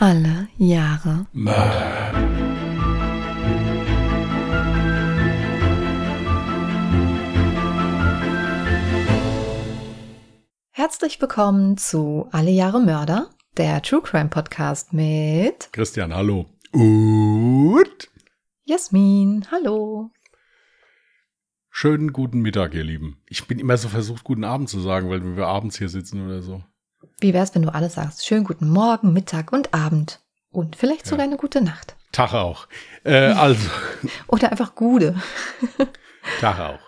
Alle Jahre Mörder. Herzlich willkommen zu Alle Jahre Mörder, der True Crime Podcast mit Christian, hallo. Und Jasmin. Hallo. schönen guten Mittag, ihr Lieben. Ich bin immer so versucht, guten Abend zu sagen, weil wir abends hier sitzen oder so. Wie wär's, wenn du alles sagst? Schönen guten Morgen, Mittag und Abend. Und vielleicht sogar eine gute Nacht. Tag auch. Äh, also, Oder einfach Gude. Tag auch.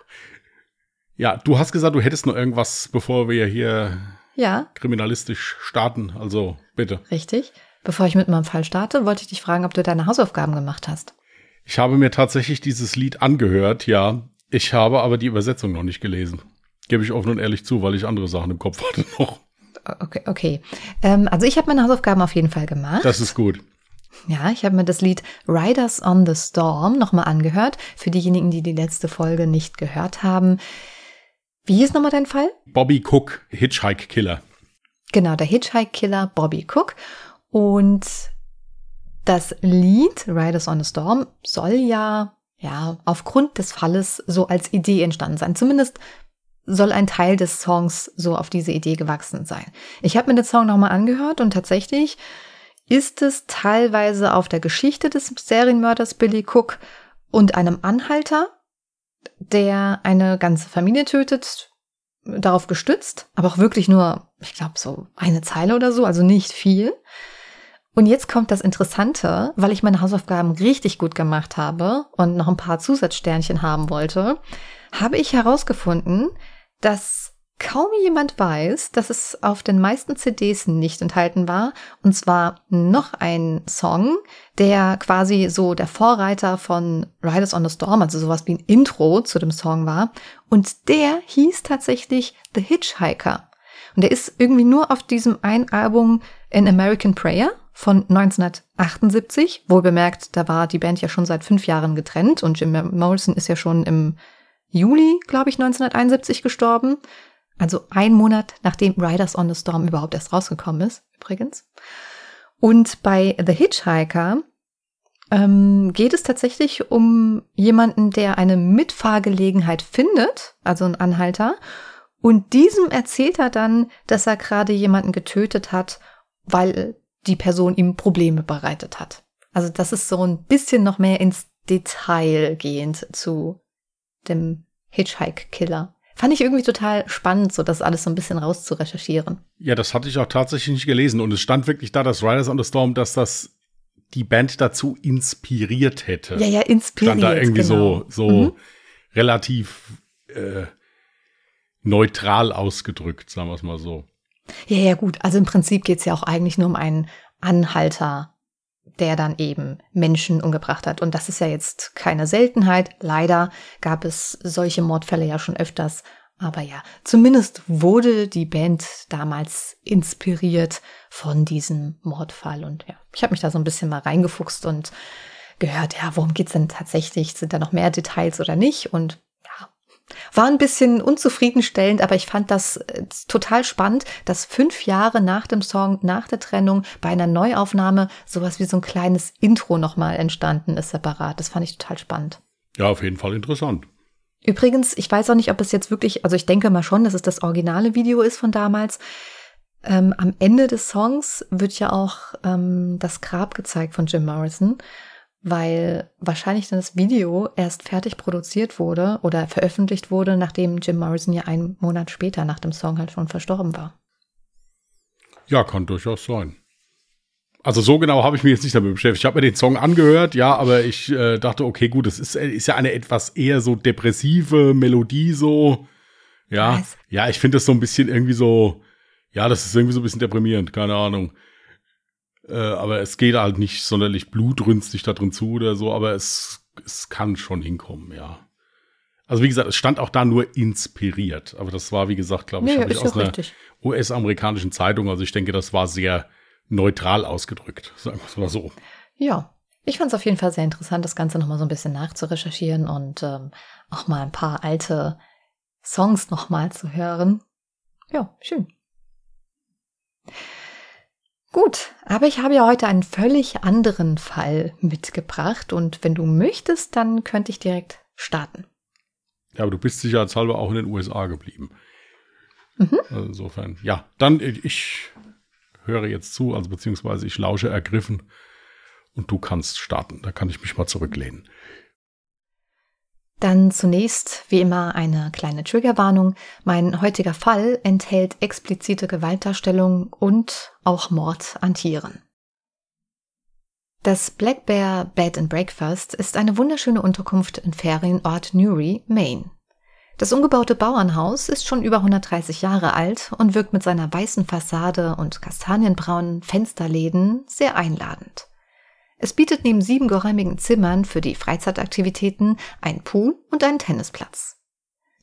Ja, du hast gesagt, du hättest noch irgendwas, bevor wir hier Ja, kriminalistisch starten. Also, bitte. richtig. Bevor ich mit meinem Fall starte, wollte ich dich fragen, ob du deine Hausaufgaben gemacht hast. Ich habe mir tatsächlich dieses Lied angehört, ja. Ich habe aber die Übersetzung noch nicht gelesen. Gebe ich offen und ehrlich zu, weil ich andere Sachen im Kopf hatte noch. Okay, okay. Ähm, also ich habe meine Hausaufgaben auf jeden Fall gemacht. Das ist gut. Ja, ich habe mir das Lied Riders on the Storm nochmal angehört. Für diejenigen, die die letzte Folge nicht gehört haben. Wie hieß nochmal dein Fall? Bobby Cook, Hitchhike Killer. Genau, der Hitchhike-Killer Bobby Cook. Und das Lied Riders on the Storm soll ja, ja, aufgrund des Falles so als Idee entstanden sein. Zumindest soll ein Teil des Songs so auf diese Idee gewachsen sein. Ich habe mir den Song nochmal angehört und tatsächlich ist es teilweise auf der Geschichte des Serienmörders Billy Cook und einem Anhalter, der eine ganze Familie tötet, darauf gestützt, aber auch wirklich nur, ich glaube, so eine Zeile oder so, also nicht viel. Und jetzt kommt das Interessante, weil ich meine Hausaufgaben richtig gut gemacht habe und noch ein paar Zusatzsternchen haben wollte, habe ich herausgefunden, dass kaum jemand weiß, dass es auf den meisten CDs nicht enthalten war. Und zwar noch ein Song, der quasi so der Vorreiter von Riders on the Storm, also sowas wie ein Intro zu dem Song war. Und der hieß tatsächlich The Hitchhiker. Und der ist irgendwie nur auf diesem ein Album An American Prayer von 1978. Wohl bemerkt, da war die Band ja schon seit fünf Jahren getrennt und Jim Morrison ist ja schon im Juli, glaube ich, 1971 gestorben. Also ein Monat nachdem Riders on the Storm überhaupt erst rausgekommen ist, übrigens. Und bei The Hitchhiker ähm, geht es tatsächlich um jemanden, der eine Mitfahrgelegenheit findet, also ein Anhalter, und diesem erzählt er dann, dass er gerade jemanden getötet hat, weil die Person ihm Probleme bereitet hat. Also das ist so ein bisschen noch mehr ins Detail gehend zu dem Hitchhike-Killer. Fand ich irgendwie total spannend, so das alles so ein bisschen rauszurecherchieren. Ja, das hatte ich auch tatsächlich nicht gelesen. Und es stand wirklich da, dass Riders on the Storm, dass das die Band dazu inspiriert hätte. Ja, ja, inspiriert. Stand da irgendwie genau. so, so Mhm. relativ äh, neutral ausgedrückt, sagen wir es mal so. Ja, ja, gut. Also im Prinzip geht's ja auch eigentlich nur um einen Anhalter, der dann eben Menschen umgebracht hat. Und das ist ja jetzt keine Seltenheit. Leider gab es solche Mordfälle ja schon öfters. Aber ja, zumindest wurde die Band damals inspiriert von diesem Mordfall. Und ja, ich habe mich da so ein bisschen mal reingefuchst und gehört, ja, worum geht's denn tatsächlich? Sind da noch mehr Details oder nicht? Und war ein bisschen unzufriedenstellend, aber ich fand das äh, total spannend, dass fünf Jahre nach dem Song, nach der Trennung, bei einer Neuaufnahme sowas wie so ein kleines Intro nochmal entstanden ist, separat. Das fand ich total spannend. Ja, auf jeden Fall interessant. Übrigens, ich weiß auch nicht, ob es jetzt wirklich, also ich denke mal schon, dass es das originale Video ist von damals. Ähm, am Ende des Songs wird ja auch ähm, das Grab gezeigt von Jim Morrison, weil wahrscheinlich dann das Video erst fertig produziert wurde oder veröffentlicht wurde, nachdem Jim Morrison ja einen Monat später nach dem Song halt schon verstorben war. Ja, kann durchaus sein. Also so genau habe ich mich jetzt nicht damit beschäftigt. Ich habe mir den Song angehört, ja, aber ich äh, dachte, okay, gut, es ist, ist ja eine etwas eher so depressive Melodie, so. Ja, Was? ja, ich finde das so ein bisschen irgendwie so, ja, das ist irgendwie so ein bisschen deprimierend, keine Ahnung. Äh, aber es geht halt nicht sonderlich blutrünstig da drin zu oder so, aber es, es kann schon hinkommen, ja. Also wie gesagt, es stand auch da nur inspiriert, aber das war, wie gesagt, glaube ich, Nee, ich aus einer. US-amerikanischen Zeitung. Also ich denke, das war sehr neutral ausgedrückt, sagen wir es mal so. Ja, ich fand es auf jeden Fall sehr interessant, das Ganze nochmal so ein bisschen nachzurecherchieren und ähm, auch mal ein paar alte Songs nochmal zu hören. Ja, schön. Gut, aber ich habe ja heute einen völlig anderen Fall mitgebracht und wenn du möchtest, dann könnte ich direkt starten. Ja, aber du bist sicherheitshalber auch in den USA geblieben. Mhm. Also insofern, ja, dann ich höre jetzt zu, also beziehungsweise ich lausche ergriffen und du kannst starten. Da kann ich mich mal zurücklehnen. Dann zunächst, wie immer, eine kleine Triggerwarnung. Mein heutiger Fall enthält explizite Gewaltdarstellung und auch Mord an Tieren. Das Black Bear Bed and Breakfast ist eine wunderschöne Unterkunft im Ferienort Newry, Maine. Das umgebaute Bauernhaus ist schon über 130 Jahre alt und wirkt mit seiner weißen Fassade und kastanienbraunen Fensterläden sehr einladend. Es bietet neben sieben geräumigen Zimmern für die Freizeitaktivitäten einen Pool und einen Tennisplatz.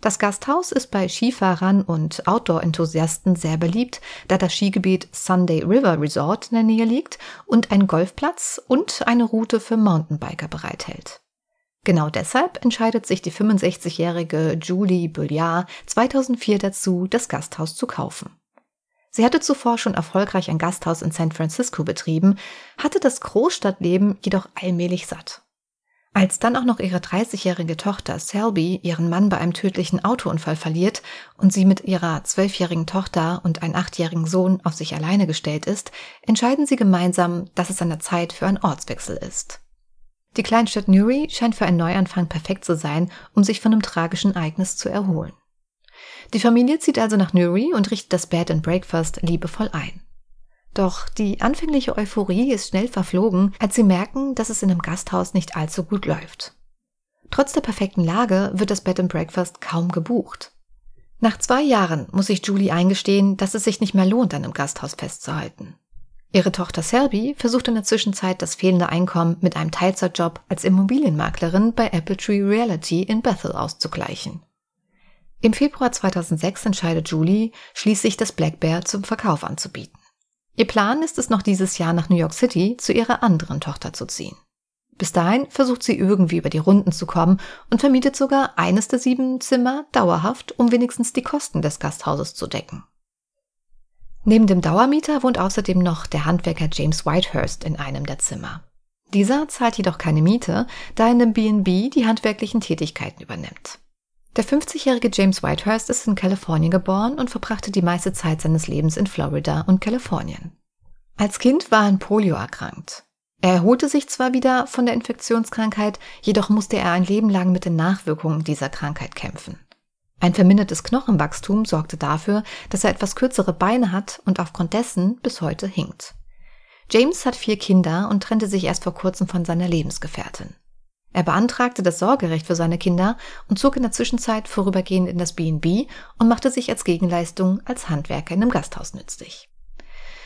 Das Gasthaus ist bei Skifahrern und Outdoor-Enthusiasten sehr beliebt, da das Skigebiet Sunday River Resort in der Nähe liegt und ein Golfplatz und eine Route für Mountainbiker bereithält. Genau deshalb entscheidet sich die 65-jährige Julie Bulliard 2004 dazu, das Gasthaus zu kaufen. Sie hatte zuvor schon erfolgreich ein Gasthaus in San Francisco betrieben, hatte das Großstadtleben jedoch allmählich satt. Als dann auch noch ihre 30-jährige Tochter Selby ihren Mann bei einem tödlichen Autounfall verliert und sie mit ihrer zwölfjährigen Tochter und einem achtjährigen Sohn auf sich alleine gestellt ist, entscheiden sie gemeinsam, dass es an der Zeit für einen Ortswechsel ist. Die Kleinstadt Newry scheint für einen Neuanfang perfekt zu sein, um sich von einem tragischen Ereignis zu erholen. Die Familie zieht also nach Newry und richtet das Bed and Breakfast liebevoll ein. Doch die anfängliche Euphorie ist schnell verflogen, als sie merken, dass es in einem Gasthaus nicht allzu gut läuft. Trotz der perfekten Lage wird das Bed and Breakfast kaum gebucht. Nach zwei Jahren muss sich Julie eingestehen, dass es sich nicht mehr lohnt, an einem Gasthaus festzuhalten. Ihre Tochter Selby versucht in der Zwischenzeit das fehlende Einkommen mit einem Teilzeitjob als Immobilienmaklerin bei Apple Tree Reality in Bethel auszugleichen. Im Februar 2006 entscheidet Julie, schließlich das Black Bear zum Verkauf anzubieten. Ihr Plan ist es noch dieses Jahr nach New York City zu ihrer anderen Tochter zu ziehen. Bis dahin versucht sie irgendwie über die Runden zu kommen und vermietet sogar eines der sieben Zimmer dauerhaft, um wenigstens die Kosten des Gasthauses zu decken. Neben dem Dauermieter wohnt außerdem noch der Handwerker James Whitehurst in einem der Zimmer. Dieser zahlt jedoch keine Miete, da er in dem B&B die handwerklichen Tätigkeiten übernimmt. Der 50-jährige James Whitehurst ist in Kalifornien geboren und verbrachte die meiste Zeit seines Lebens in Florida und Kalifornien. Als Kind war er an Polio erkrankt. Er erholte sich zwar wieder von der Infektionskrankheit, jedoch musste er ein Leben lang mit den Nachwirkungen dieser Krankheit kämpfen. Ein vermindertes Knochenwachstum sorgte dafür, dass er etwas kürzere Beine hat und aufgrund dessen bis heute hinkt. James hat vier Kinder und trennte sich erst vor kurzem von seiner Lebensgefährtin. Er beantragte das Sorgerecht für seine Kinder und zog in der Zwischenzeit vorübergehend in das B&B und machte sich als Gegenleistung als Handwerker in einem Gasthaus nützlich.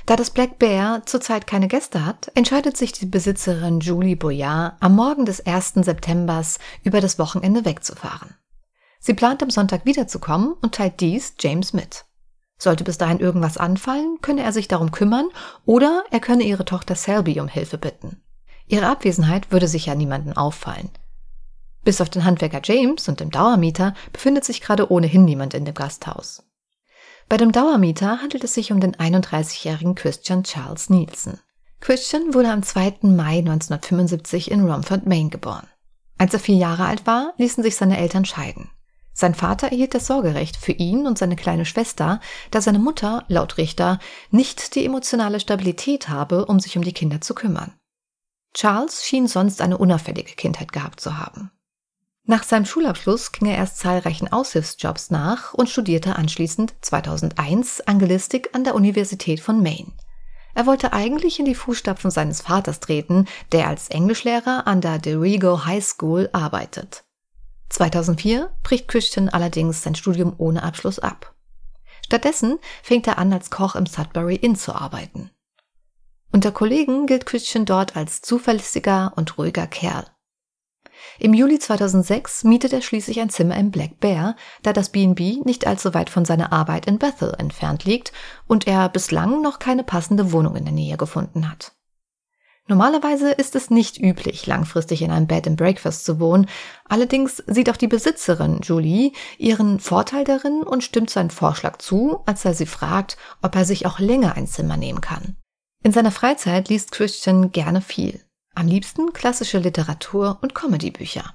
Da das Black Bear zurzeit keine Gäste hat, entscheidet sich die Besitzerin Julie Boyard am Morgen des 1. Septembers über das Wochenende wegzufahren. Sie plant am Sonntag wiederzukommen und teilt dies James mit. Sollte bis dahin irgendwas anfallen, könne er sich darum kümmern oder er könne ihre Tochter Selby um Hilfe bitten. Ihre Abwesenheit würde sicher niemanden auffallen. Bis auf den Handwerker James und dem Dauermieter befindet sich gerade ohnehin niemand in dem Gasthaus. Bei dem Dauermieter handelt es sich um den 31-jährigen Christian Charles Nielsen. Christian wurde am 2. Mai 1975 in Romford, Maine geboren. Als er vier Jahre alt war, ließen sich seine Eltern scheiden. Sein Vater erhielt das Sorgerecht für ihn und seine kleine Schwester, da seine Mutter, laut Richter, nicht die emotionale Stabilität habe, um sich um die Kinder zu kümmern. Charles schien sonst eine unauffällige Kindheit gehabt zu haben. Nach seinem Schulabschluss ging er erst zahlreichen Aushilfsjobs nach und studierte anschließend 2001 Angelistik an der Universität von Maine. Er wollte eigentlich in die Fußstapfen seines Vaters treten, der als Englischlehrer an der DeRigo High School arbeitet. 2004 bricht Christian allerdings sein Studium ohne Abschluss ab. Stattdessen fängt er an, als Koch im Sudbury Inn zu arbeiten. Unter Kollegen gilt Christian dort als zuverlässiger und ruhiger Kerl. Im Juli 2006 mietet er schließlich ein Zimmer im Black Bear, da das B&B nicht allzu weit von seiner Arbeit in Bethel entfernt liegt und er bislang noch keine passende Wohnung in der Nähe gefunden hat. Normalerweise ist es nicht üblich, langfristig in einem Bed and Breakfast zu wohnen. Allerdings sieht auch die Besitzerin Julie ihren Vorteil darin und stimmt seinen Vorschlag zu, als er sie fragt, ob er sich auch länger ein Zimmer nehmen kann. In seiner Freizeit liest Christian gerne viel. Am liebsten klassische Literatur und Comedybücher.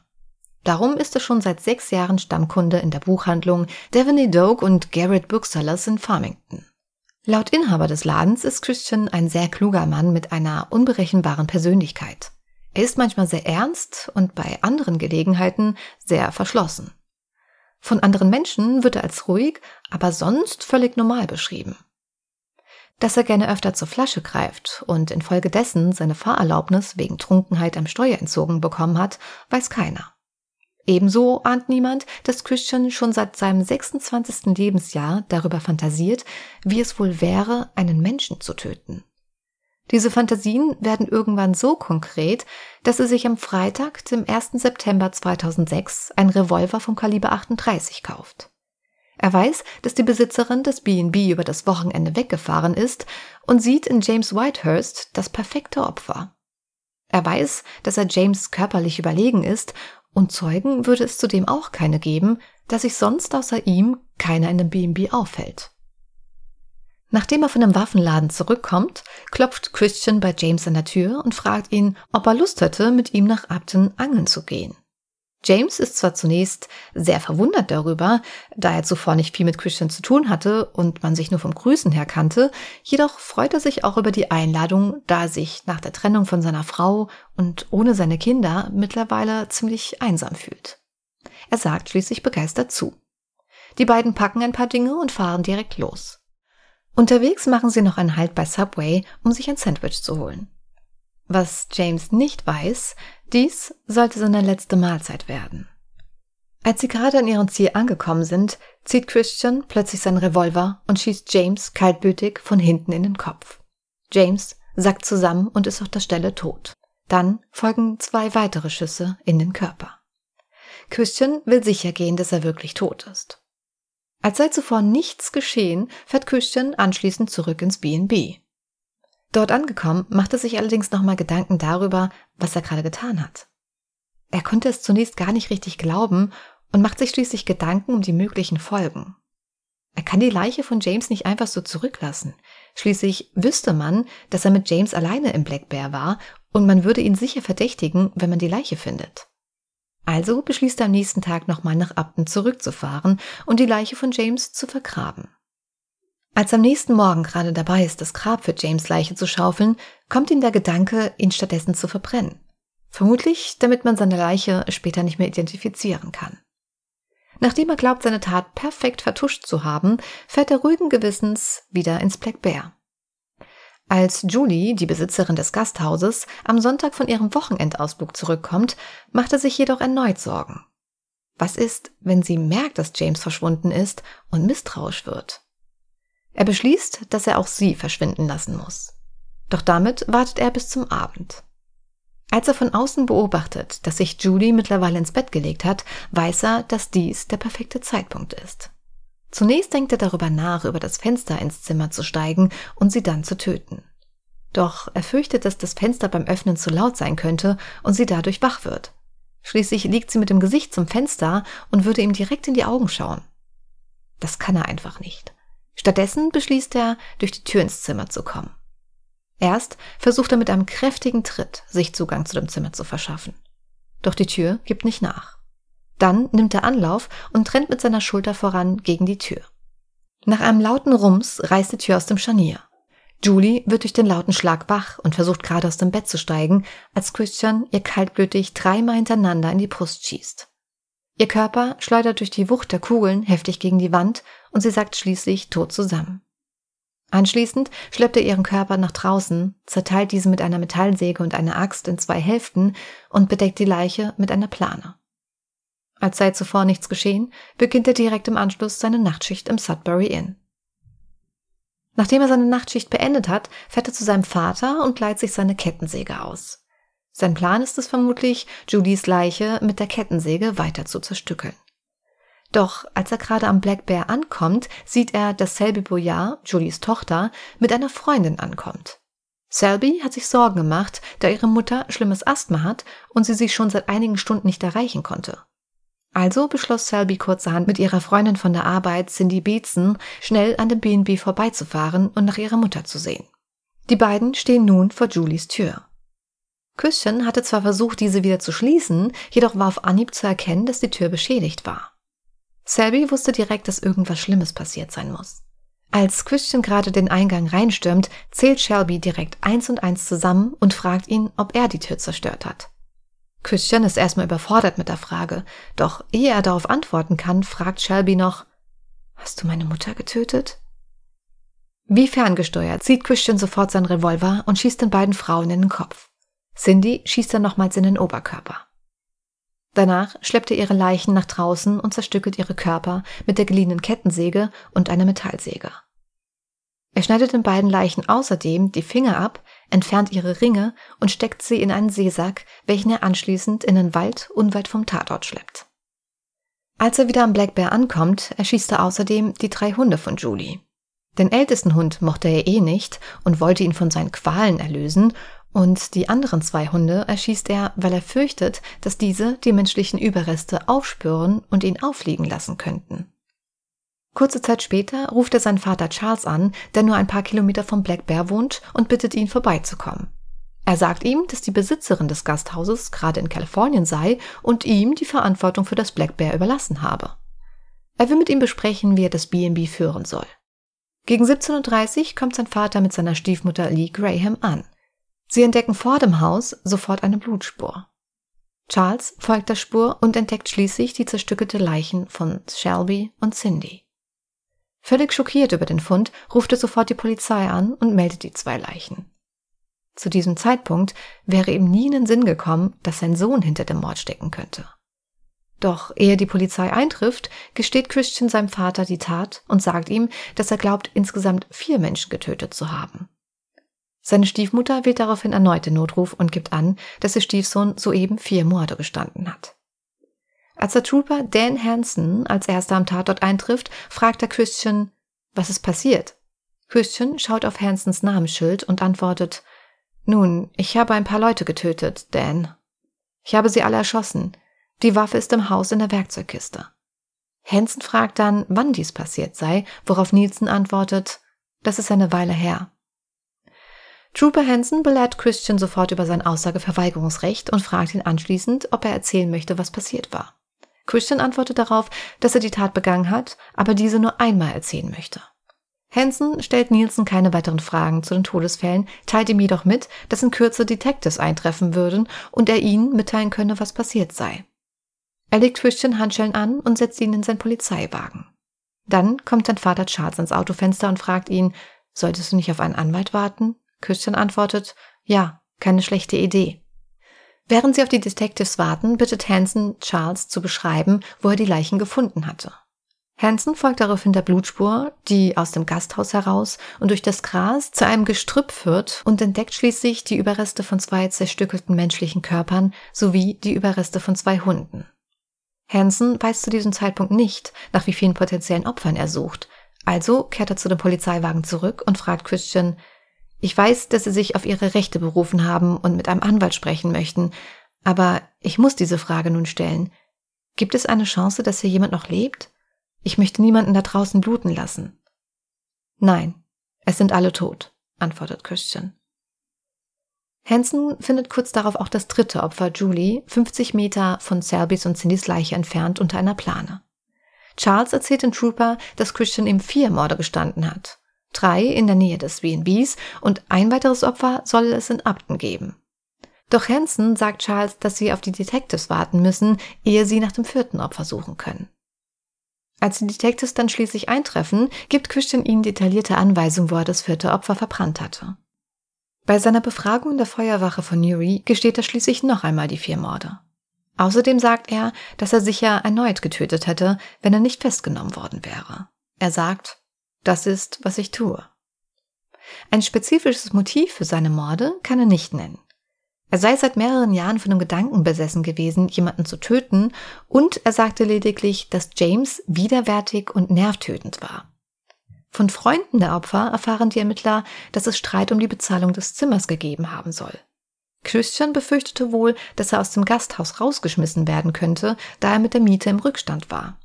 Darum ist er schon seit sechs Jahren Stammkunde in der Buchhandlung Devaney Doak und Garrett Booksellers in Farmington. Laut Inhaber des Ladens ist Christian ein sehr kluger Mann mit einer unberechenbaren Persönlichkeit. Er ist manchmal sehr ernst und bei anderen Gelegenheiten sehr verschlossen. Von anderen Menschen wird er als ruhig, aber sonst völlig normal beschrieben. Dass er gerne öfter zur Flasche greift und infolgedessen seine Fahrerlaubnis wegen Trunkenheit am Steuer entzogen bekommen hat, weiß keiner. Ebenso ahnt niemand, dass Christian schon seit seinem 26. Lebensjahr darüber fantasiert, wie es wohl wäre, einen Menschen zu töten. Diese Fantasien werden irgendwann so konkret, dass er sich am Freitag, dem 1. September 2006, ein Revolver vom Kaliber 38 kauft. Er weiß, dass die Besitzerin des B&B über das Wochenende weggefahren ist und sieht in James Whitehurst das perfekte Opfer. Er weiß, dass er James körperlich überlegen ist und Zeugen würde es zudem auch keine geben, da sich sonst außer ihm keiner in dem B&B auffällt. Nachdem er von dem Waffenladen zurückkommt, klopft Christian bei James an der Tür und fragt ihn, ob er Lust hätte, mit ihm nach Upton angeln zu gehen. James ist zwar zunächst sehr verwundert darüber, da er zuvor nicht viel mit Christian zu tun hatte und man sich nur vom Grüßen her kannte, jedoch freut er sich auch über die Einladung, da er sich nach der Trennung von seiner Frau und ohne seine Kinder mittlerweile ziemlich einsam fühlt. Er sagt schließlich begeistert zu. Die beiden packen ein paar Dinge und fahren direkt los. Unterwegs machen sie noch einen Halt bei Subway, um sich ein Sandwich zu holen. Was James nicht weiß, dies sollte seine letzte Mahlzeit werden. Als sie gerade an ihrem Ziel angekommen sind, zieht Christian plötzlich seinen Revolver und schießt James kaltblütig von hinten in den Kopf. James sackt zusammen und ist auf der Stelle tot. Dann folgen zwei weitere Schüsse in den Körper. Christian will sicher gehen, dass er wirklich tot ist. Als sei zuvor nichts geschehen, fährt Christian anschließend zurück ins B&B. Dort angekommen, machte sich allerdings nochmal Gedanken darüber, was er gerade getan hat. Er konnte es zunächst gar nicht richtig glauben und macht sich schließlich Gedanken um die möglichen Folgen. Er kann die Leiche von James nicht einfach so zurücklassen. Schließlich wüsste man, dass er mit James alleine im Black Bear war und man würde ihn sicher verdächtigen, wenn man die Leiche findet. Also beschließt er am nächsten Tag nochmal nach Upton zurückzufahren und die Leiche von James zu vergraben. Als am nächsten Morgen gerade dabei ist, das Grab für James Leiche zu schaufeln, kommt ihm der Gedanke, ihn stattdessen zu verbrennen. Vermutlich, damit man seine Leiche später nicht mehr identifizieren kann. Nachdem er glaubt, seine Tat perfekt vertuscht zu haben, fährt er ruhigen Gewissens wieder ins Black Bear. Als Julie, die Besitzerin des Gasthauses, am Sonntag von ihrem Wochenendausflug zurückkommt, macht er sich jedoch erneut Sorgen. Was ist, wenn sie merkt, dass James verschwunden ist und misstrauisch wird? Er beschließt, dass er auch sie verschwinden lassen muss. Doch damit wartet er bis zum Abend. Als er von außen beobachtet, dass sich Julie mittlerweile ins Bett gelegt hat, weiß er, dass dies der perfekte Zeitpunkt ist. Zunächst denkt er darüber nach, über das Fenster ins Zimmer zu steigen und sie dann zu töten. Doch er fürchtet, dass das Fenster beim Öffnen zu laut sein könnte und sie dadurch wach wird. Schließlich liegt sie mit dem Gesicht zum Fenster und würde ihm direkt in die Augen schauen. Das kann er einfach nicht. Stattdessen beschließt er, durch die Tür ins Zimmer zu kommen. Erst versucht er mit einem kräftigen Tritt, sich Zugang zu dem Zimmer zu verschaffen. Doch die Tür gibt nicht nach. Dann nimmt er Anlauf und rennt mit seiner Schulter voran gegen die Tür. Nach einem lauten Rums reißt die Tür aus dem Scharnier. Julie wird durch den lauten Schlag wach und versucht gerade aus dem Bett zu steigen, als Christian ihr kaltblütig dreimal hintereinander in die Brust schießt. Ihr Körper schleudert durch die Wucht der Kugeln heftig gegen die Wand und sie sackt schließlich tot zusammen. Anschließend schleppt er ihren Körper nach draußen, zerteilt diesen mit einer Metallsäge und einer Axt in zwei Hälften und bedeckt die Leiche mit einer Plane. Als sei zuvor nichts geschehen, beginnt er direkt im Anschluss seine Nachtschicht im Sudbury Inn. Nachdem er seine Nachtschicht beendet hat, fährt er zu seinem Vater und leiht sich seine Kettensäge aus. Sein Plan ist es vermutlich, Julies Leiche mit der Kettensäge weiter zu zerstückeln. Doch als er gerade am Black Bear ankommt, sieht er, dass Selby Boyard, Julies Tochter, mit einer Freundin ankommt. Selby hat sich Sorgen gemacht, da ihre Mutter schlimmes Asthma hat und sie sich schon seit einigen Stunden nicht erreichen konnte. Also beschloss Selby kurzerhand mit ihrer Freundin von der Arbeit, Cindy Beetson, schnell an dem B&B vorbeizufahren und nach ihrer Mutter zu sehen. Die beiden stehen nun vor Julies Tür. Christian hatte zwar versucht, diese wieder zu schließen, jedoch war auf Anhieb zu erkennen, dass die Tür beschädigt war. Selby wusste direkt, dass irgendwas Schlimmes passiert sein muss. Als Christian gerade den Eingang reinstürmt, zählt Shelby direkt eins und eins zusammen und fragt ihn, ob er die Tür zerstört hat. Christian ist erstmal überfordert mit der Frage, doch ehe er darauf antworten kann, fragt Shelby noch, Hast du meine Mutter getötet? Wie ferngesteuert zieht Christian sofort seinen Revolver und schießt den beiden Frauen in den Kopf. Cindy schießt dann nochmals in den Oberkörper. Danach schleppt er ihre Leichen nach draußen und zerstückelt ihre Körper mit der geliehenen Kettensäge und einer Metallsäge. Er schneidet den beiden Leichen außerdem die Finger ab, entfernt ihre Ringe und steckt sie in einen Seesack, welchen er anschließend in den Wald unweit vom Tatort schleppt. Als er wieder am Black Bear ankommt, erschießt er außerdem die drei Hunde von Julie. Den ältesten Hund mochte er eh nicht und wollte ihn von seinen Qualen erlösen, und die anderen zwei Hunde erschießt er, weil er fürchtet, dass diese die menschlichen Überreste aufspüren und ihn auffliegen lassen könnten. Kurze Zeit später ruft er seinen Vater Charles an, der nur ein paar Kilometer vom Black Bear wohnt, und bittet ihn vorbeizukommen. Er sagt ihm, dass die Besitzerin des Gasthauses gerade in Kalifornien sei und ihm die Verantwortung für das Black Bear überlassen habe. Er will mit ihm besprechen, wie er das B&B führen soll. Gegen 17.30 Uhr kommt sein Vater mit seiner Stiefmutter Lee Graham an. Sie entdecken vor dem Haus sofort eine Blutspur. Charles folgt der Spur und entdeckt schließlich die zerstückelte Leichen von Shelby und Cindy. Völlig schockiert über den Fund ruft er sofort die Polizei an und meldet die zwei Leichen. Zu diesem Zeitpunkt wäre ihm nie in den Sinn gekommen, dass sein Sohn hinter dem Mord stecken könnte. Doch ehe die Polizei eintrifft, gesteht Christian seinem Vater die Tat und sagt ihm, dass er glaubt, insgesamt vier Menschen getötet zu haben. Seine Stiefmutter wählt daraufhin erneut den Notruf und gibt an, dass ihr Stiefsohn soeben vier Morde gestanden hat. Als der Trooper Dan Hansen als erster am Tatort eintrifft, fragt er Christian, was ist passiert? Christian schaut auf Hansens Namensschild und antwortet, nun, ich habe ein paar Leute getötet, Dan. Ich habe sie alle erschossen. Die Waffe ist im Haus in der Werkzeugkiste. Hansen fragt dann, wann dies passiert sei, worauf Nielsen antwortet, das ist eine Weile her. Trooper Hansen belehrt Christian sofort über sein Aussageverweigerungsrecht und fragt ihn anschließend, ob er erzählen möchte, was passiert war. Christian antwortet darauf, dass er die Tat begangen hat, aber diese nur einmal erzählen möchte. Hansen stellt Nielsen keine weiteren Fragen zu den Todesfällen, teilt ihm jedoch mit, dass in Kürze Detectives eintreffen würden und er ihnen mitteilen könne, was passiert sei. Er legt Christian Handschellen an und setzt ihn in sein Polizeiwagen. Dann kommt sein Vater Charles ans Autofenster und fragt ihn, solltest du nicht auf einen Anwalt warten? Christian antwortet, ja, keine schlechte Idee. Während sie auf die Detectives warten, bittet Hansen Charles zu beschreiben, wo er die Leichen gefunden hatte. Hansen folgt daraufhin der Blutspur, die aus dem Gasthaus heraus und durch das Gras zu einem Gestrüpp führt und entdeckt schließlich die Überreste von zwei zerstückelten menschlichen Körpern sowie die Überreste von zwei Hunden. Hansen weiß zu diesem Zeitpunkt nicht, nach wie vielen potenziellen Opfern er sucht, also kehrt er zu dem Polizeiwagen zurück und fragt Christian, ich weiß, dass Sie sich auf Ihre Rechte berufen haben und mit einem Anwalt sprechen möchten, aber ich muss diese Frage nun stellen. Gibt es eine Chance, dass hier jemand noch lebt? Ich möchte niemanden da draußen bluten lassen. Nein, es sind alle tot, antwortet Christian. Hansen findet kurz darauf auch das dritte Opfer, Julie, 50 Meter von Selbys und Cindys Leiche entfernt unter einer Plane. Charles erzählt den Trooper, dass Christian ihm vier Morde gestanden hat. Drei in der Nähe des B&Bs und ein weiteres Opfer soll es in Upton geben. Doch Hansen sagt Charles, dass sie auf die Detectives warten müssen, ehe sie nach dem vierten Opfer suchen können. Als die Detectives dann schließlich eintreffen, gibt Christian ihnen detaillierte Anweisungen, wo er das vierte Opfer verbrannt hatte. Bei seiner Befragung in der Feuerwache von Newry gesteht er schließlich noch einmal die vier Morde. Außerdem sagt er, dass er sicher erneut getötet hätte, wenn er nicht festgenommen worden wäre. Er sagt, das ist, was ich tue. Ein spezifisches Motiv für seine Morde kann er nicht nennen. Er sei seit mehreren Jahren von dem Gedanken besessen gewesen, jemanden zu töten, und er sagte lediglich, dass James widerwärtig und nervtötend war. Von Freunden der Opfer erfahren die Ermittler, dass es Streit um die Bezahlung des Zimmers gegeben haben soll. Christian befürchtete wohl, dass er aus dem Gasthaus rausgeschmissen werden könnte, da er mit der Miete im Rückstand war.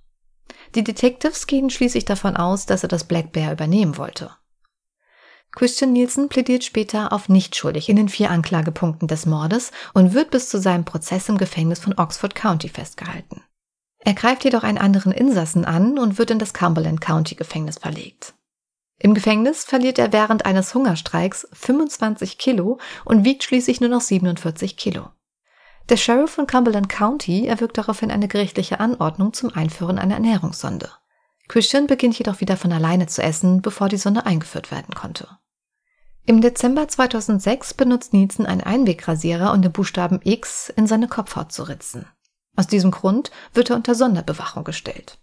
Die Detectives gehen schließlich davon aus, dass er das Black Bear übernehmen wollte. Christian Nielsen plädiert später auf nicht schuldig in den vier Anklagepunkten des Mordes und wird bis zu seinem Prozess im Gefängnis von Oxford County festgehalten. Er greift jedoch einen anderen Insassen an und wird in das Cumberland County Gefängnis verlegt. Im Gefängnis verliert er während eines Hungerstreiks 25 Kilo und wiegt schließlich nur noch 47 Kilo. Der Sheriff von Cumberland County erwirkt daraufhin eine gerichtliche Anordnung zum Einführen einer Ernährungssonde. Christian beginnt jedoch wieder von alleine zu essen, bevor die Sonde eingeführt werden konnte. Im Dezember 2006 benutzt Nielsen einen Einwegrasierer, um den Buchstaben X in seine Kopfhaut zu ritzen. Aus diesem Grund wird er unter Sonderbewachung gestellt.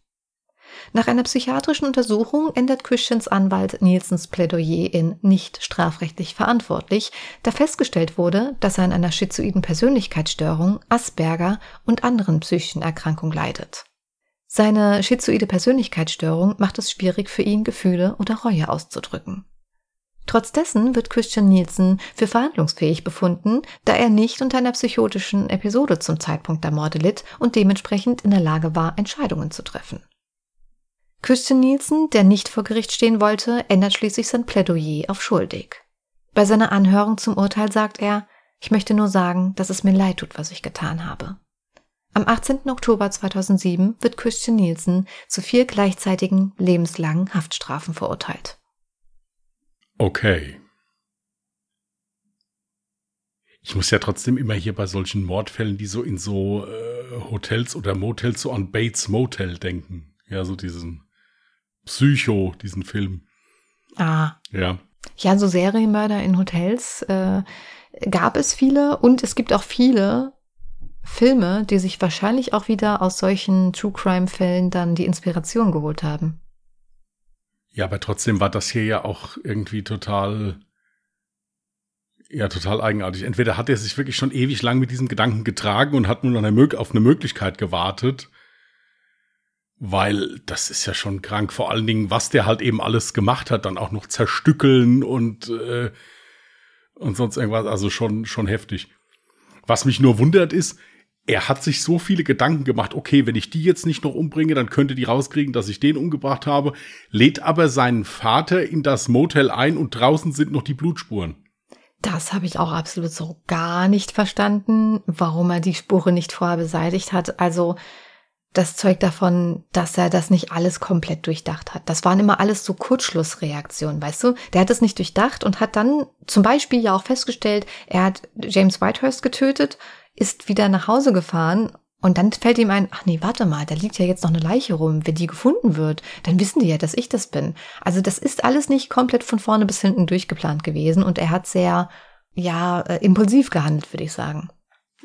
Nach einer psychiatrischen Untersuchung ändert Christians Anwalt Nielsens Plädoyer in nicht strafrechtlich verantwortlich, da festgestellt wurde, dass er an einer schizoiden Persönlichkeitsstörung, Asperger und anderen psychischen Erkrankungen leidet. Seine schizoide Persönlichkeitsstörung macht es schwierig für ihn, Gefühle oder Reue auszudrücken. Trotz dessen wird Christian Nielsen für verhandlungsfähig befunden, da er nicht unter einer psychotischen Episode zum Zeitpunkt der Morde litt und dementsprechend in der Lage war, Entscheidungen zu treffen. Christian Nielsen, der nicht vor Gericht stehen wollte, ändert schließlich sein Plädoyer auf schuldig. Bei seiner Anhörung zum Urteil sagt er, ich möchte nur sagen, dass es mir leid tut, was ich getan habe. Am 18. Oktober 2007 wird Christian Nielsen zu vier gleichzeitigen lebenslangen Haftstrafen verurteilt. Okay. Ich muss ja trotzdem immer hier bei solchen Mordfällen, die so in so äh, Hotels oder Motels so an Bates Motel denken. Ja, so diesen Psycho, diesen Film. Ah. Ja. Ja, so Serienmörder in Hotels äh, gab es viele und es gibt auch viele Filme, die sich wahrscheinlich auch wieder aus solchen True Crime Fällen dann die Inspiration geholt haben. Ja, aber trotzdem war das hier ja auch irgendwie total, ja, total eigenartig. Entweder hat er sich wirklich schon ewig lang mit diesem Gedanken getragen und hat nur auf eine Möglichkeit gewartet, weil das ist ja schon krank. Vor allen Dingen, was der halt eben alles gemacht hat, dann auch noch zerstückeln und, äh, und sonst irgendwas. Also schon, schon heftig. Was mich nur wundert ist, er hat sich so viele Gedanken gemacht, okay, wenn ich die jetzt nicht noch umbringe, dann könnte die rauskriegen, dass ich den umgebracht habe, lädt aber seinen Vater in das Motel ein und draußen sind noch die Blutsspuren. Das habe ich auch absolut so gar nicht verstanden, warum er die Spuren nicht vorher beseitigt hat. Also das zeugt davon, dass er das nicht alles komplett durchdacht hat. Das waren immer alles so Kurzschlussreaktionen, weißt du? Der hat es nicht durchdacht und hat dann zum Beispiel ja auch festgestellt, er hat James Whitehurst getötet, ist wieder nach Hause gefahren und dann fällt ihm ein, ach nee, warte mal, da liegt ja jetzt noch eine Leiche rum. Wenn die gefunden wird, dann wissen die ja, dass ich das bin. Also das ist alles nicht komplett von vorne bis hinten durchgeplant gewesen und er hat sehr, ja, äh, impulsiv gehandelt, würde ich sagen.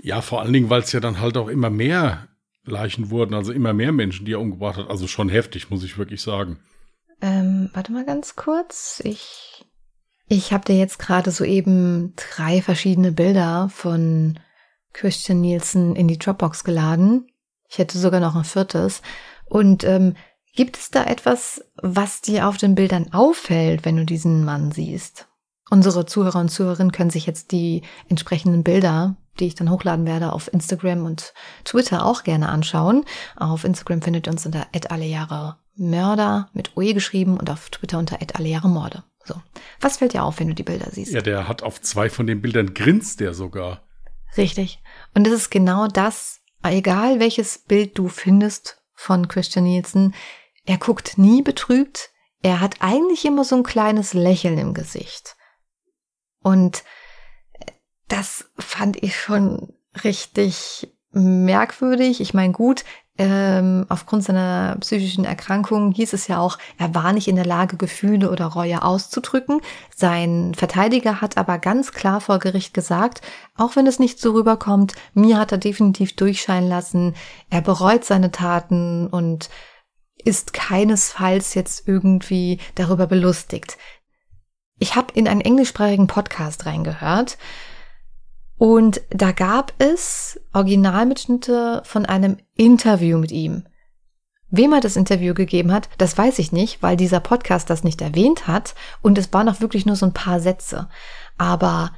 Ja, vor allen Dingen, weil es ja dann halt auch immer mehr Leichen wurden, also immer mehr Menschen, die er umgebracht hat. Also schon heftig, muss ich wirklich sagen. Ähm, warte mal ganz kurz. Ich, ich habe dir jetzt gerade soeben drei verschiedene Bilder von Christian Nielsen in die Dropbox geladen. Ich hätte sogar noch ein viertes. Und ähm, gibt es da etwas, was dir auf den Bildern auffällt, wenn du diesen Mann siehst? Unsere Zuhörer und Zuhörerinnen können sich jetzt die entsprechenden Bilder die ich dann hochladen werde, auf Instagram und Twitter auch gerne anschauen. Auf Instagram findet ihr uns unter Mörder mit OE geschrieben und auf Twitter unter Morde. So. Was fällt dir auf, wenn du die Bilder siehst? Ja, der hat auf zwei von den Bildern grinst der sogar. Richtig. Und das ist genau das, egal welches Bild du findest von Christian Nielsen, er guckt nie betrübt, er hat eigentlich immer so ein kleines Lächeln im Gesicht. Und das fand ich schon richtig merkwürdig. Ich meine, gut, ähm, aufgrund seiner psychischen Erkrankung hieß es ja auch, er war nicht in der Lage, Gefühle oder Reue auszudrücken. Sein Verteidiger hat aber ganz klar vor Gericht gesagt, auch wenn es nicht so rüberkommt, mir hat er definitiv durchscheinen lassen, er bereut seine Taten und ist keinesfalls jetzt irgendwie darüber belustigt. Ich habe in einen englischsprachigen Podcast reingehört und da gab es Originalmitschnitte von einem Interview mit ihm. Wem er das Interview gegeben hat, das weiß ich nicht, weil dieser Podcast das nicht erwähnt hat und es waren auch wirklich nur so ein paar Sätze. Aber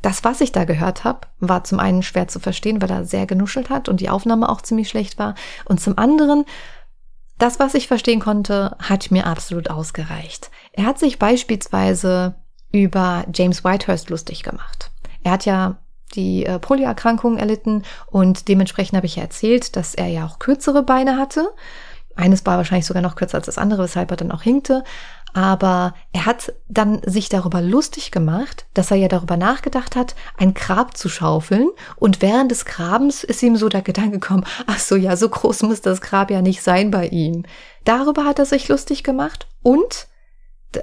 das, was ich da gehört habe, war zum einen schwer zu verstehen, weil er sehr genuschelt hat und die Aufnahme auch ziemlich schlecht war. Und zum anderen Das, was ich verstehen konnte, hat mir absolut ausgereicht. Er hat sich beispielsweise über James Whitehurst lustig gemacht. Er hat ja die äh, Polioerkrankung erlitten und dementsprechend habe ich ja erzählt, dass er ja auch kürzere Beine hatte. Eines war wahrscheinlich sogar noch kürzer als das andere, weshalb er dann auch hinkte. Aber er hat dann sich darüber lustig gemacht, dass er ja darüber nachgedacht hat, ein Grab zu schaufeln. Und während des Grabens ist ihm so der Gedanke gekommen, ach so, ja, so groß muss das Grab ja nicht sein bei ihm. Darüber hat er sich lustig gemacht. Und,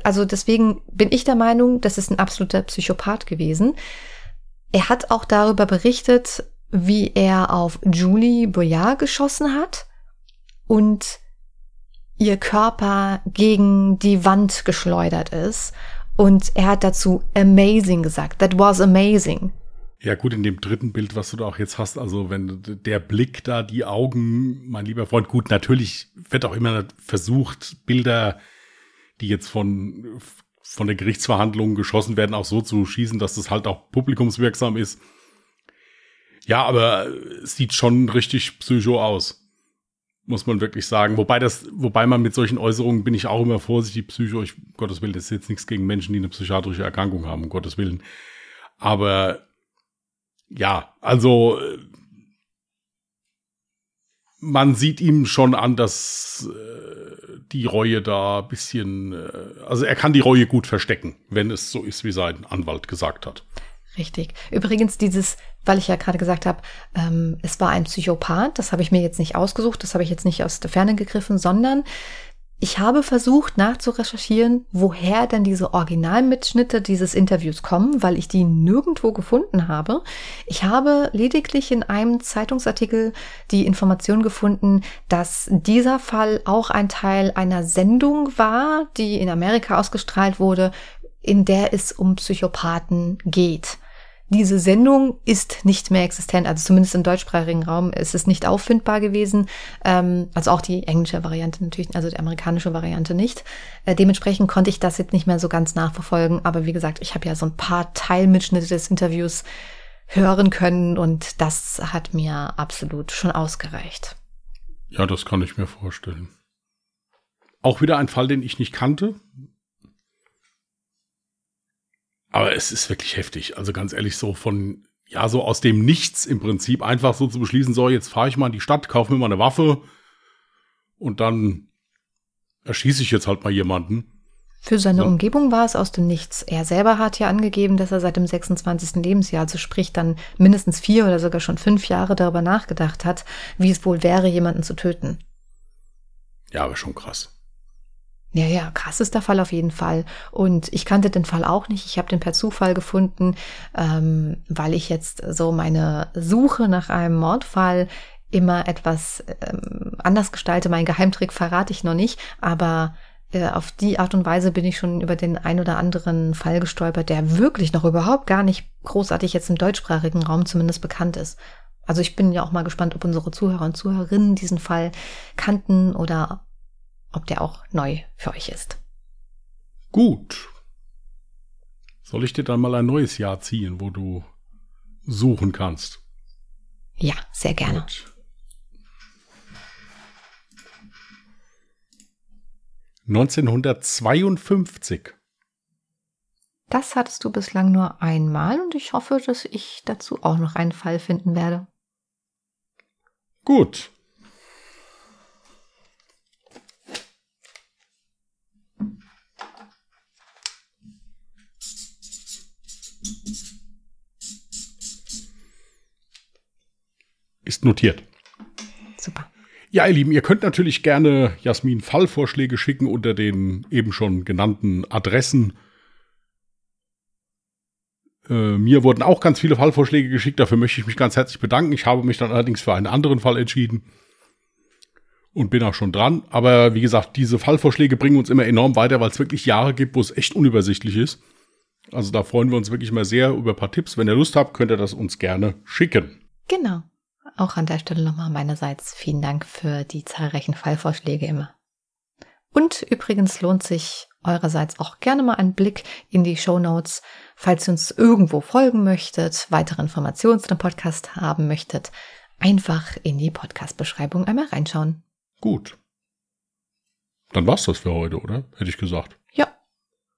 also deswegen bin ich der Meinung, das ist ein absoluter Psychopath gewesen. Er hat auch darüber berichtet, wie er auf Julie Boyard geschossen hat und ihr Körper gegen die Wand geschleudert ist. Und er hat dazu amazing gesagt. That was amazing. Ja, gut, in dem dritten Bild, was du da auch jetzt hast, also wenn der Blick da, die Augen, mein lieber Freund, gut, natürlich wird auch immer versucht, Bilder, die jetzt von, von der Gerichtsverhandlung geschossen werden, auch so zu schießen, dass das halt auch publikumswirksam ist. Ja, aber es sieht schon richtig psycho aus muss man wirklich sagen. Wobei das, wobei man mit solchen Äußerungen bin ich auch immer vorsichtig. Psycho, ich, Gottes Willen, das ist jetzt nichts gegen Menschen, die eine psychiatrische Erkrankung haben, um Gottes Willen. Aber ja, also man sieht ihm schon an, dass äh, die Reue da bisschen, äh, also er kann die Reue gut verstecken, wenn es so ist, wie sein Anwalt gesagt hat. Richtig. Übrigens dieses, weil ich ja gerade gesagt habe, ähm, es war ein Psychopath, das habe ich mir jetzt nicht ausgesucht, das habe ich jetzt nicht aus der Ferne gegriffen, sondern ich habe versucht nachzurecherchieren, woher denn diese Originalmitschnitte dieses Interviews kommen, weil ich die nirgendwo gefunden habe. Ich habe lediglich in einem Zeitungsartikel die Information gefunden, dass dieser Fall auch ein Teil einer Sendung war, die in Amerika ausgestrahlt wurde, in der es um Psychopathen geht. Diese Sendung ist nicht mehr existent, also zumindest im deutschsprachigen Raum ist es nicht auffindbar gewesen. Ähm, also auch die englische Variante natürlich, also die amerikanische Variante nicht. Äh, dementsprechend konnte ich das jetzt nicht mehr so ganz nachverfolgen. Aber wie gesagt, ich habe ja so ein paar Teilmitschnitte des Interviews hören können und das hat mir absolut schon ausgereicht. Ja, das kann ich mir vorstellen. Auch wieder ein Fall, den ich nicht kannte. Aber es ist wirklich heftig. Also ganz ehrlich, so von, ja, so aus dem Nichts im Prinzip einfach so zu beschließen, so, jetzt fahre ich mal in die Stadt, kaufe mir mal eine Waffe und dann erschieße ich jetzt halt mal jemanden. Für seine so. Umgebung war es aus dem Nichts. Er selber hat ja angegeben, dass er seit dem 26. Lebensjahr, also sprich dann mindestens vier oder sogar schon fünf Jahre darüber nachgedacht hat, wie es wohl wäre, jemanden zu töten. Ja, aber schon krass. Ja, ja, krass ist der Fall auf jeden Fall. Und ich kannte den Fall auch nicht. Ich habe den per Zufall gefunden, ähm, weil ich jetzt so meine Suche nach einem Mordfall immer etwas ähm, anders gestalte. Mein Geheimtrick verrate ich noch nicht, aber äh, auf die Art und Weise bin ich schon über den ein oder anderen Fall gestolpert, der wirklich noch überhaupt gar nicht großartig jetzt im deutschsprachigen Raum zumindest bekannt ist. Also ich bin ja auch mal gespannt, ob unsere Zuhörer und Zuhörerinnen diesen Fall kannten oder ob der auch neu für euch ist. Gut. Soll ich dir dann mal ein neues Jahr ziehen, wo du suchen kannst? Ja, sehr gerne. Gut. 1952. Das hattest du bislang nur einmal und ich hoffe, dass ich dazu auch noch einen Fall finden werde. Gut. Ist notiert. Super. Ja, ihr Lieben, ihr könnt natürlich gerne Jasmin Fallvorschläge schicken unter den eben schon genannten Adressen. Äh, mir wurden auch ganz viele Fallvorschläge geschickt, dafür möchte ich mich ganz herzlich bedanken. Ich habe mich dann allerdings für einen anderen Fall entschieden und bin auch schon dran. Aber wie gesagt, diese Fallvorschläge bringen uns immer enorm weiter, weil es wirklich Jahre gibt, wo es echt unübersichtlich ist. Also da freuen wir uns wirklich mal sehr über ein paar Tipps. Wenn ihr Lust habt, könnt ihr das uns gerne schicken. Genau. Auch an der Stelle nochmal meinerseits vielen Dank für die zahlreichen Fallvorschläge immer. Und übrigens lohnt sich eurerseits auch gerne mal ein Blick in die Show Notes, falls ihr uns irgendwo folgen möchtet, weitere Informationen zu dem Podcast haben möchtet, einfach in die Podcast-Beschreibung einmal reinschauen. Gut. dann war's das für heute, oder? Hätte ich gesagt. Ja.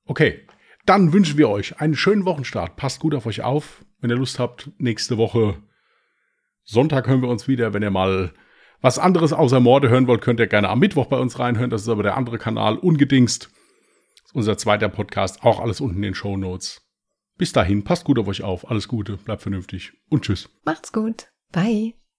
Okay. Dann wünschen wir euch einen schönen Wochenstart. Passt gut auf euch auf. Wenn ihr Lust habt, nächste Woche Sonntag hören wir uns wieder. Wenn ihr mal was anderes außer Morde hören wollt, könnt ihr gerne am Mittwoch bei uns reinhören. Das ist aber der andere Kanal, Ungedingst. Unser zweiter Podcast, auch alles unten in den Show Notes. Bis dahin, passt gut auf euch auf. Alles Gute, bleibt vernünftig und tschüss. Macht's gut. Bye.